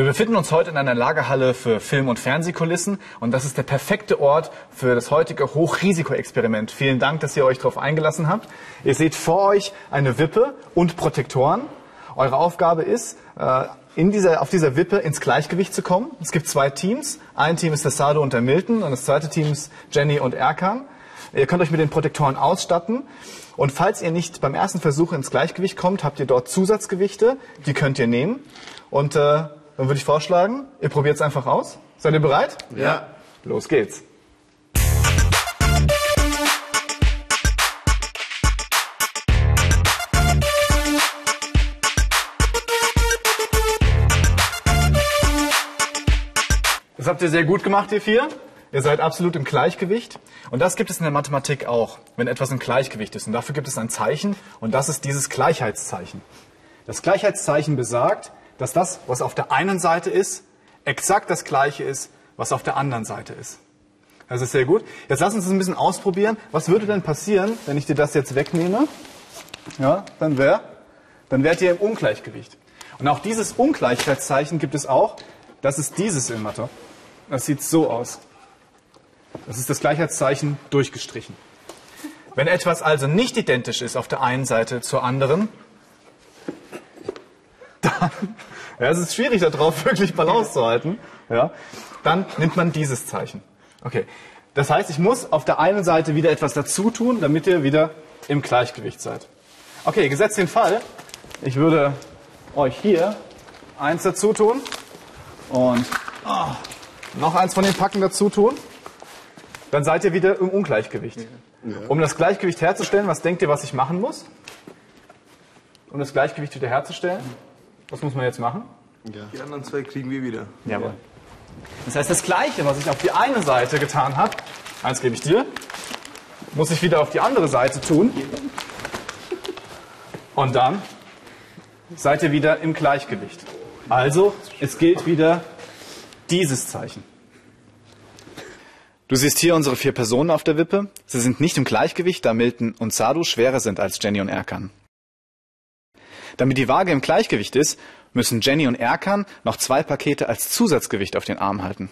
Wir befinden uns heute in einer Lagerhalle für Film- und Fernsehkulissen und das ist der perfekte Ort für das heutige Hochrisikoexperiment. Vielen Dank, dass ihr euch darauf eingelassen habt. Ihr seht vor euch eine Wippe und Protektoren. Eure Aufgabe ist, äh, in dieser, auf dieser Wippe ins Gleichgewicht zu kommen. Es gibt zwei Teams. Ein Team ist der Sado und der Milton und das zweite Team ist Jenny und Erkan. Ihr könnt euch mit den Protektoren ausstatten. Und falls ihr nicht beim ersten Versuch ins Gleichgewicht kommt, habt ihr dort Zusatzgewichte. Die könnt ihr nehmen. Und äh, dann würde ich vorschlagen, ihr probiert es einfach aus. Seid ihr bereit? Ja. Los geht's. Das habt ihr sehr gut gemacht, ihr vier. Ihr seid absolut im Gleichgewicht. Und das gibt es in der Mathematik auch, wenn etwas im Gleichgewicht ist. Und dafür gibt es ein Zeichen. Und das ist dieses Gleichheitszeichen. Das Gleichheitszeichen besagt, dass das, was auf der einen Seite ist, exakt das gleiche ist, was auf der anderen Seite ist. Das ist sehr gut. Jetzt lass uns das ein bisschen ausprobieren. Was würde denn passieren, wenn ich dir das jetzt wegnehme? Ja, dann wäre, dann wärt ihr im Ungleichgewicht. Und auch dieses Ungleichheitszeichen gibt es auch. Das ist dieses in Mathe. Das sieht so aus. Das ist das Gleichheitszeichen durchgestrichen. Wenn etwas also nicht identisch ist auf der einen Seite zur anderen, dann, ja, es ist schwierig darauf wirklich Balance zu halten, ja, dann nimmt man dieses Zeichen. Okay. Das heißt, ich muss auf der einen Seite wieder etwas dazu tun, damit ihr wieder im Gleichgewicht seid. Okay, gesetzt den Fall, ich würde euch hier eins dazu tun und oh, noch eins von den Packen dazu tun, dann seid ihr wieder im Ungleichgewicht. Um das Gleichgewicht herzustellen, was denkt ihr, was ich machen muss? Um das Gleichgewicht wieder herzustellen? Was muss man jetzt machen? Die anderen zwei kriegen wir wieder. Jawohl. Das heißt, das Gleiche, was ich auf die eine Seite getan habe, eins gebe ich dir, muss ich wieder auf die andere Seite tun. Und dann seid ihr wieder im Gleichgewicht. Also, es gilt wieder dieses Zeichen. Du siehst hier unsere vier Personen auf der Wippe. Sie sind nicht im Gleichgewicht, da Milton und Sadu schwerer sind als Jenny und Erkan. Damit die Waage im Gleichgewicht ist, müssen Jenny und Erkan noch zwei Pakete als Zusatzgewicht auf den Arm halten.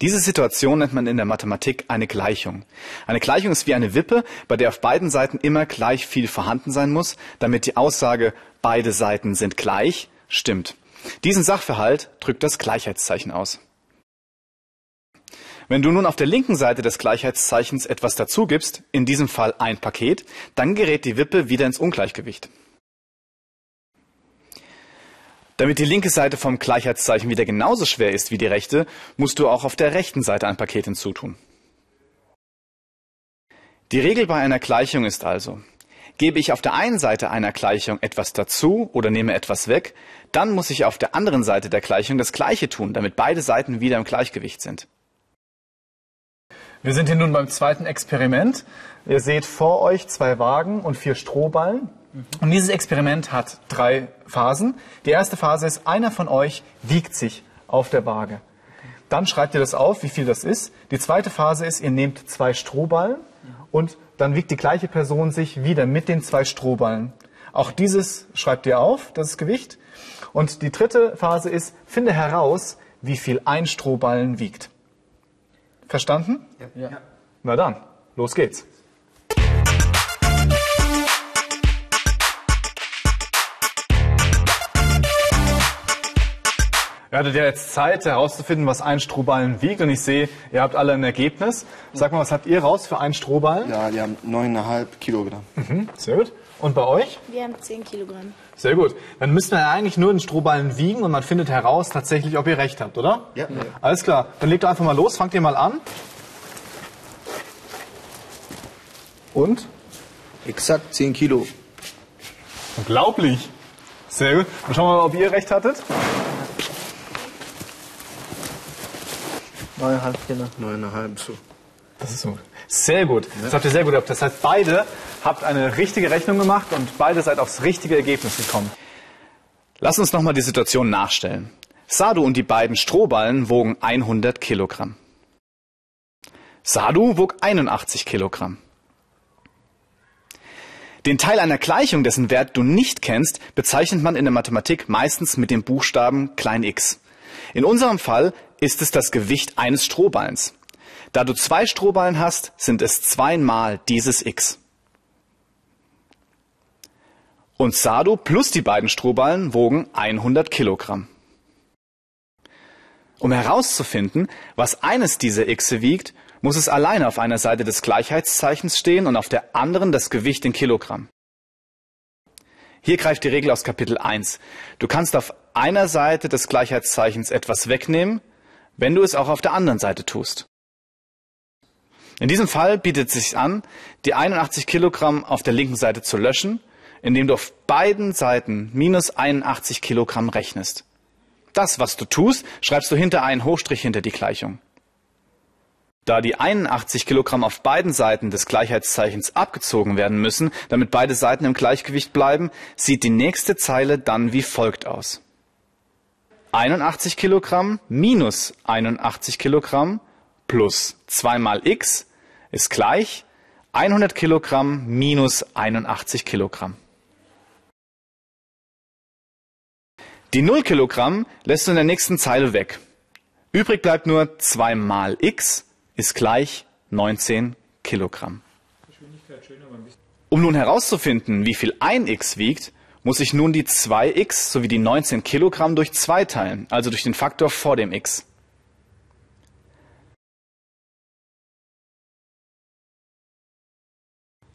Diese Situation nennt man in der Mathematik eine Gleichung. Eine Gleichung ist wie eine Wippe, bei der auf beiden Seiten immer gleich viel vorhanden sein muss, damit die Aussage beide Seiten sind gleich stimmt. Diesen Sachverhalt drückt das Gleichheitszeichen aus. Wenn du nun auf der linken Seite des Gleichheitszeichens etwas dazugibst, in diesem Fall ein Paket, dann gerät die Wippe wieder ins Ungleichgewicht. Damit die linke Seite vom Gleichheitszeichen wieder genauso schwer ist wie die rechte, musst du auch auf der rechten Seite ein Paket hinzutun. Die Regel bei einer Gleichung ist also, gebe ich auf der einen Seite einer Gleichung etwas dazu oder nehme etwas weg, dann muss ich auf der anderen Seite der Gleichung das Gleiche tun, damit beide Seiten wieder im Gleichgewicht sind. Wir sind hier nun beim zweiten Experiment. Ihr seht vor euch zwei Wagen und vier Strohballen. Und dieses Experiment hat drei Phasen. Die erste Phase ist, einer von euch wiegt sich auf der Waage. Dann schreibt ihr das auf, wie viel das ist. Die zweite Phase ist, ihr nehmt zwei Strohballen und dann wiegt die gleiche Person sich wieder mit den zwei Strohballen. Auch dieses schreibt ihr auf, das ist Gewicht. Und die dritte Phase ist, finde heraus, wie viel ein Strohballen wiegt. Verstanden? Ja. Na dann, los geht's. Ihr hattet ja jetzt Zeit herauszufinden, was ein Strohballen wiegt und ich sehe, ihr habt alle ein Ergebnis. Sag mal, was habt ihr raus für einen Strohballen? Ja, die haben 9,5 Kilogramm. Mhm, sehr gut. Und bei euch? Wir haben 10 Kilogramm. Sehr gut. Dann müssten wir ja eigentlich nur den Strohballen wiegen und man findet heraus tatsächlich, ob ihr recht habt, oder? Ja. Alles klar. Dann legt doch einfach mal los, fangt ihr mal an. Und? Exakt 10 Kilo. Unglaublich. Sehr gut. Dann schauen wir mal, ob ihr recht hattet. 9,5 Kilo. 9,5 so. Das ist so. Sehr gut. Das habt ihr sehr gut gehabt. Das heißt, beide habt eine richtige Rechnung gemacht und beide seid aufs richtige Ergebnis gekommen. Lass uns nochmal die Situation nachstellen. Sadu und die beiden Strohballen wogen 100 Kilogramm. Sadu wog 81 Kilogramm. Den Teil einer Gleichung, dessen Wert du nicht kennst, bezeichnet man in der Mathematik meistens mit dem Buchstaben klein x. In unserem Fall ist es das Gewicht eines Strohballens. Da du zwei Strohballen hast, sind es zweimal dieses x. Und Sado plus die beiden Strohballen wogen 100 Kilogramm. Um herauszufinden, was eines dieser Xe wiegt, muss es alleine auf einer Seite des Gleichheitszeichens stehen und auf der anderen das Gewicht in Kilogramm. Hier greift die Regel aus Kapitel 1. Du kannst auf einer Seite des Gleichheitszeichens etwas wegnehmen, wenn du es auch auf der anderen Seite tust. In diesem Fall bietet es sich an, die 81 Kilogramm auf der linken Seite zu löschen, indem du auf beiden Seiten minus 81 Kilogramm rechnest. Das, was du tust, schreibst du hinter einen Hochstrich hinter die Gleichung. Da die 81 Kilogramm auf beiden Seiten des Gleichheitszeichens abgezogen werden müssen, damit beide Seiten im Gleichgewicht bleiben, sieht die nächste Zeile dann wie folgt aus. 81 Kilogramm minus 81 Kilogramm plus 2 mal x ist gleich 100 Kilogramm minus 81 Kilogramm. Die 0 Kilogramm lässt du in der nächsten Zeile weg. Übrig bleibt nur 2 mal x ist gleich 19 Kilogramm. Um nun herauszufinden, wie viel ein x wiegt, muss ich nun die 2x sowie die 19 Kilogramm durch 2 teilen, also durch den Faktor vor dem x.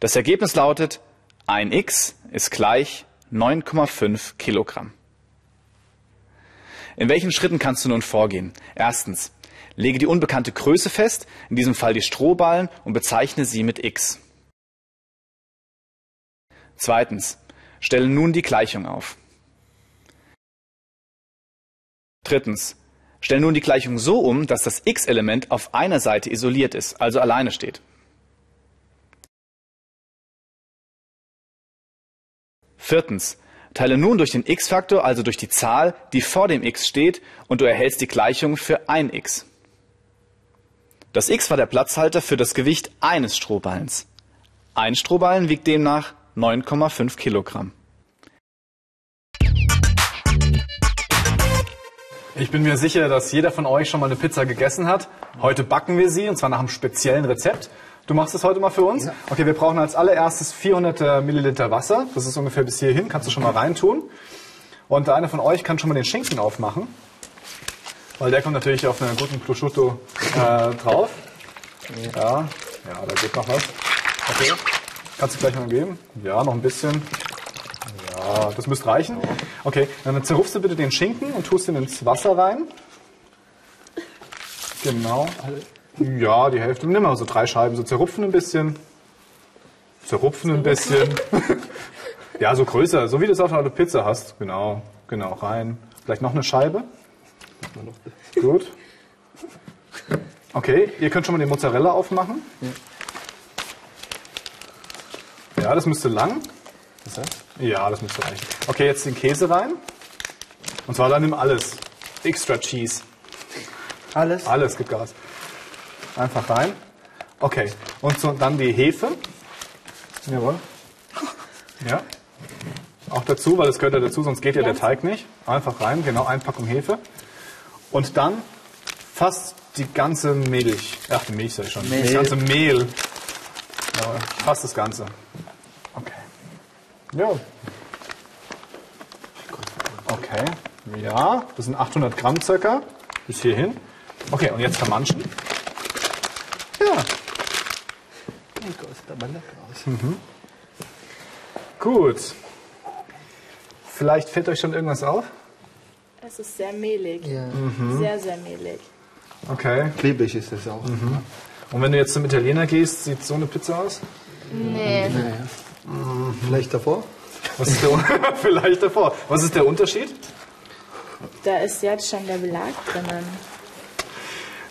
Das Ergebnis lautet, ein x ist gleich 9,5 Kilogramm. In welchen Schritten kannst du nun vorgehen? Erstens, lege die unbekannte Größe fest, in diesem Fall die Strohballen, und bezeichne sie mit x. Zweitens, stelle nun die Gleichung auf. Drittens, stelle nun die Gleichung so um, dass das x-Element auf einer Seite isoliert ist, also alleine steht. Viertens, Teile nun durch den x-Faktor, also durch die Zahl, die vor dem x steht, und du erhältst die Gleichung für ein x. Das x war der Platzhalter für das Gewicht eines Strohballens. Ein Strohballen wiegt demnach 9,5 Kilogramm. Ich bin mir sicher, dass jeder von euch schon mal eine Pizza gegessen hat. Heute backen wir sie, und zwar nach einem speziellen Rezept. Du machst es heute mal für uns? Ja. Okay, wir brauchen als allererstes 400 äh, Milliliter Wasser. Das ist ungefähr bis hierhin. Kannst du schon mal reintun. Und einer von euch kann schon mal den Schinken aufmachen. Weil der kommt natürlich auf einen guten Prosciutto äh, drauf. Ja, ja, da geht noch was. Okay. Kannst du gleich mal geben? Ja, noch ein bisschen. Ja, das müsste reichen. Okay, dann zerrufst du bitte den Schinken und tust ihn ins Wasser rein. Genau. Ja, die Hälfte. Nimm mal so drei Scheiben, so zerrupfen ein bisschen. Zerrupfen ein bisschen. ja, so größer, so wie du es auf einer Pizza hast. Genau, genau, rein. Vielleicht noch eine Scheibe. Gut. Okay, ihr könnt schon mal den Mozzarella aufmachen. Ja, das müsste lang. Das heißt? Ja, das müsste reichen. Okay, jetzt den Käse rein. Und zwar dann nimm alles. Extra Cheese. Alles? Alles gibt Gas. Einfach rein. Okay. Und so, dann die Hefe. Jawohl. Ja. Auch dazu, weil das gehört ja dazu, sonst geht ja der Teig nicht. Einfach rein, genau, Einpackung Hefe. Und dann fast die ganze Milch. Ach, die Milch sag ich schon. Mehl. Das ganze Mehl. Ja, fast das Ganze. Okay. Ja. Okay. Ja, das sind 800 Gramm circa. Bis hierhin. Okay, und jetzt vermanschen. Ja. Sieht aber lecker aus. Mhm. Gut. Vielleicht fällt euch schon irgendwas auf? Es ist sehr mehlig. Ja. Mhm. Sehr, sehr mehlig. Okay. Klebrig ist es auch. Mhm. Und wenn du jetzt zum Italiener gehst, sieht so eine Pizza aus? Nee. nee. Mhm. Vielleicht davor? Was ist der, vielleicht davor. Was ist der Unterschied? Da ist jetzt schon der Belag drinnen.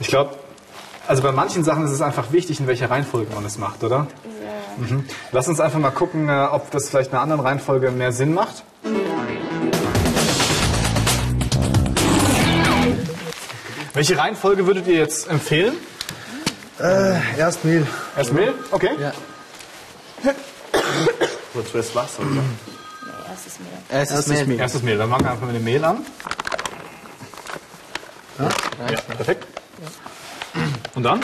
Ich glaube, also bei manchen Sachen ist es einfach wichtig, in welcher Reihenfolge man es macht, oder? Ja. Mhm. Lass uns einfach mal gucken, äh, ob das vielleicht in einer anderen Reihenfolge mehr Sinn macht. Welche Reihenfolge würdet ihr jetzt empfehlen? Äh, erst Mehl. Erst Mehl? Okay. Ja. Oder zuerst Wasser, oder? Nee, erstes Mehl. Es ist Mehl. Erstes Mehl. Dann fangen wir einfach mit dem Mehl an. Ja, perfekt. Und dann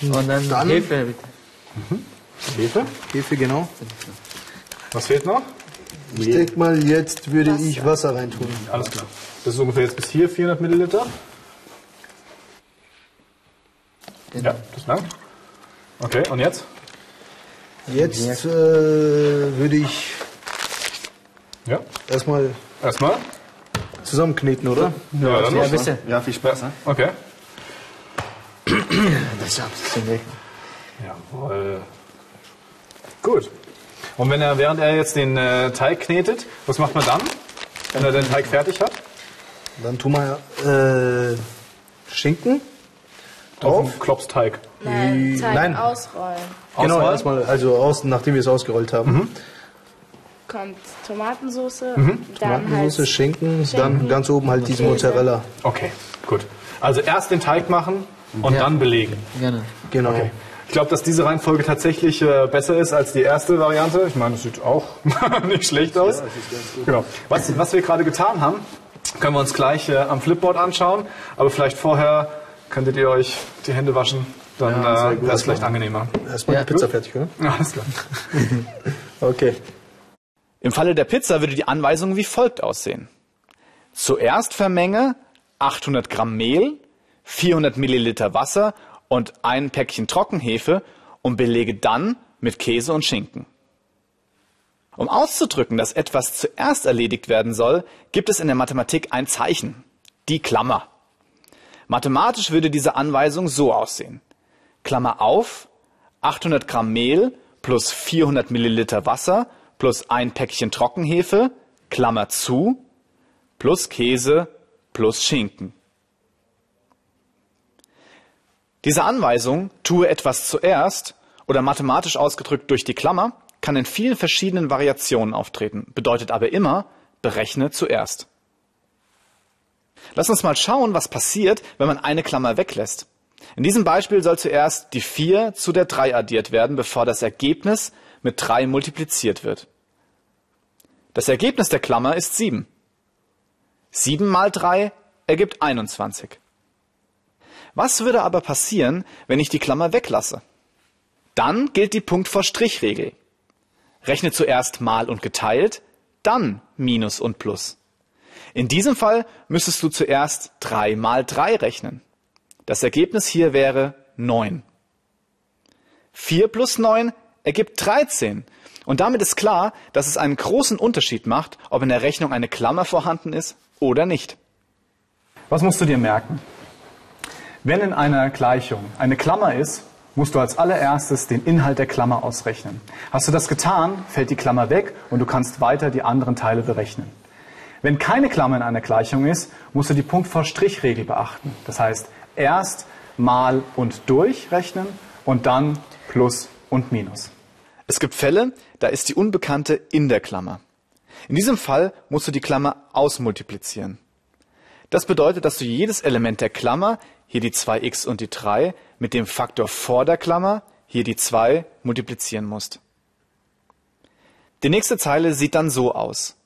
Und dann, Dann- Hefe bitte. Hefe. Hefe, genau. Was fehlt noch? Ich denke mal, jetzt würde ich Wasser reintun. Alles klar. Das ist ungefähr jetzt bis hier 400 Milliliter. Ja, das langt. Okay, und jetzt? Jetzt äh, würde ich Ja. erstmal Erstmal. zusammenkneten, oder? Ja, dann Ja, los. bitte. Ja, viel Spaß, ne? Okay. Das ist ein bisschen weg. Jawohl. Gut. Und wenn er, während er jetzt den äh, Teig knetet, was macht man dann, wenn er den Teig fertig hat? Dann tun wir äh, Schinken Auf drauf. den Klopsteig. Nein, Teig Nein. ausrollen. Genau, Ausrollen? erstmal, also aus, nachdem wir es ausgerollt haben. Kommt Tomatensauce, dann Tomatensauce, halt Schinken, dann Schinken, ganz oben halt diese. Mozzarella. Okay, gut. Also erst den Teig machen und Ja. dann belegen. Gerne. Genau. Okay. Ich glaube, dass diese Reihenfolge tatsächlich äh, besser ist als die erste Variante. Ich meine, es sieht auch nicht schlecht aus. Genau. Was, was wir gerade getan haben, können wir uns gleich äh, am Flipboard anschauen. Aber vielleicht vorher könntet ihr euch die Hände waschen. Dann Ja, äh, wäre es vielleicht angenehmer. Erstmal Ja. die Pizza fertig, oder? Ja, alles klar. Okay. Im Falle der Pizza würde die Anweisung wie folgt aussehen. Zuerst vermenge 800 Gramm Mehl, 400 Milliliter Wasser und ein Päckchen Trockenhefe und belege dann mit Käse und Schinken. Um auszudrücken, dass etwas zuerst erledigt werden soll, gibt es in der Mathematik ein Zeichen, die Klammer. Mathematisch würde diese Anweisung so aussehen. Klammer auf, 800 Gramm Mehl plus 400 Milliliter Wasser plus ein Päckchen Trockenhefe, Klammer zu, plus Käse plus Schinken. Diese Anweisung, tue etwas zuerst oder mathematisch ausgedrückt durch die Klammer, kann in vielen verschiedenen Variationen auftreten, bedeutet aber immer, berechne zuerst. Lass uns mal schauen, was passiert, wenn man eine Klammer weglässt. In diesem Beispiel soll zuerst die 4 zu der 3 addiert werden, bevor das Ergebnis mit 3 multipliziert wird. Das Ergebnis der Klammer ist 7. 7 mal 3 ergibt 21. Was würde aber passieren, wenn ich die Klammer weglasse? Dann gilt die Punkt vor Strich-Regel. Rechne zuerst mal und geteilt, dann Minus und Plus. In diesem Fall müsstest du zuerst 3 mal 3 rechnen. Das Ergebnis hier wäre 9. 4 plus 9 ergibt 13. Und damit ist klar, dass es einen großen Unterschied macht, ob in der Rechnung eine Klammer vorhanden ist oder nicht. Was musst du dir merken? Wenn in einer Gleichung eine Klammer ist, musst du als allererstes den Inhalt der Klammer ausrechnen. Hast du das getan, fällt die Klammer weg und du kannst weiter die anderen Teile berechnen. Wenn keine Klammer in einer Gleichung ist, musst du die Punkt vor Strich-Regel beachten. Das heißt, erst mal und durch rechnen und dann plus und minus. Es gibt Fälle, da ist die Unbekannte in der Klammer. In diesem Fall musst du die Klammer ausmultiplizieren. Das bedeutet, dass du jedes Element der Klammer, hier die 2x und die 3, mit dem Faktor vor der Klammer, hier die 2, multiplizieren musst. Die nächste Zeile sieht dann so aus.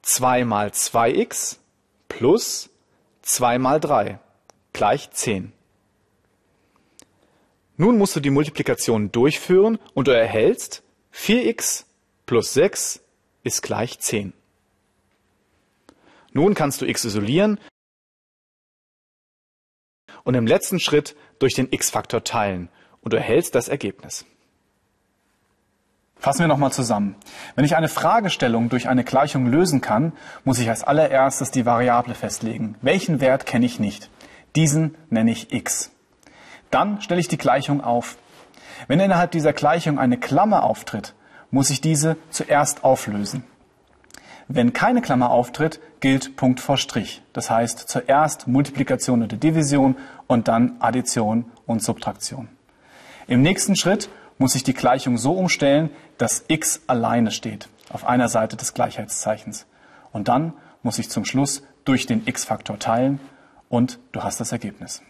2 mal 2x plus 2 mal 3 gleich 10. Nun musst du die Multiplikation durchführen und du erhältst 4x plus 6 ist gleich 10. Nun kannst du x isolieren und im letzten Schritt durch den x-Faktor teilen und du erhältst das Ergebnis. Fassen wir nochmal zusammen. Wenn ich eine Fragestellung durch eine Gleichung lösen kann, muss ich als allererstes die Variable festlegen. Welchen Wert kenne ich nicht? Diesen nenne ich x. Dann stelle ich die Gleichung auf. Wenn innerhalb dieser Gleichung eine Klammer auftritt, muss ich diese zuerst auflösen. Wenn keine Klammer auftritt, gilt Punkt vor Strich. Das heißt zuerst Multiplikation oder Division und dann Addition und Subtraktion. Im nächsten Schritt muss ich die Gleichung so umstellen, dass x alleine steht auf einer Seite des Gleichheitszeichens. Und dann muss ich zum Schluss durch den x-Faktor teilen und du hast das Ergebnis.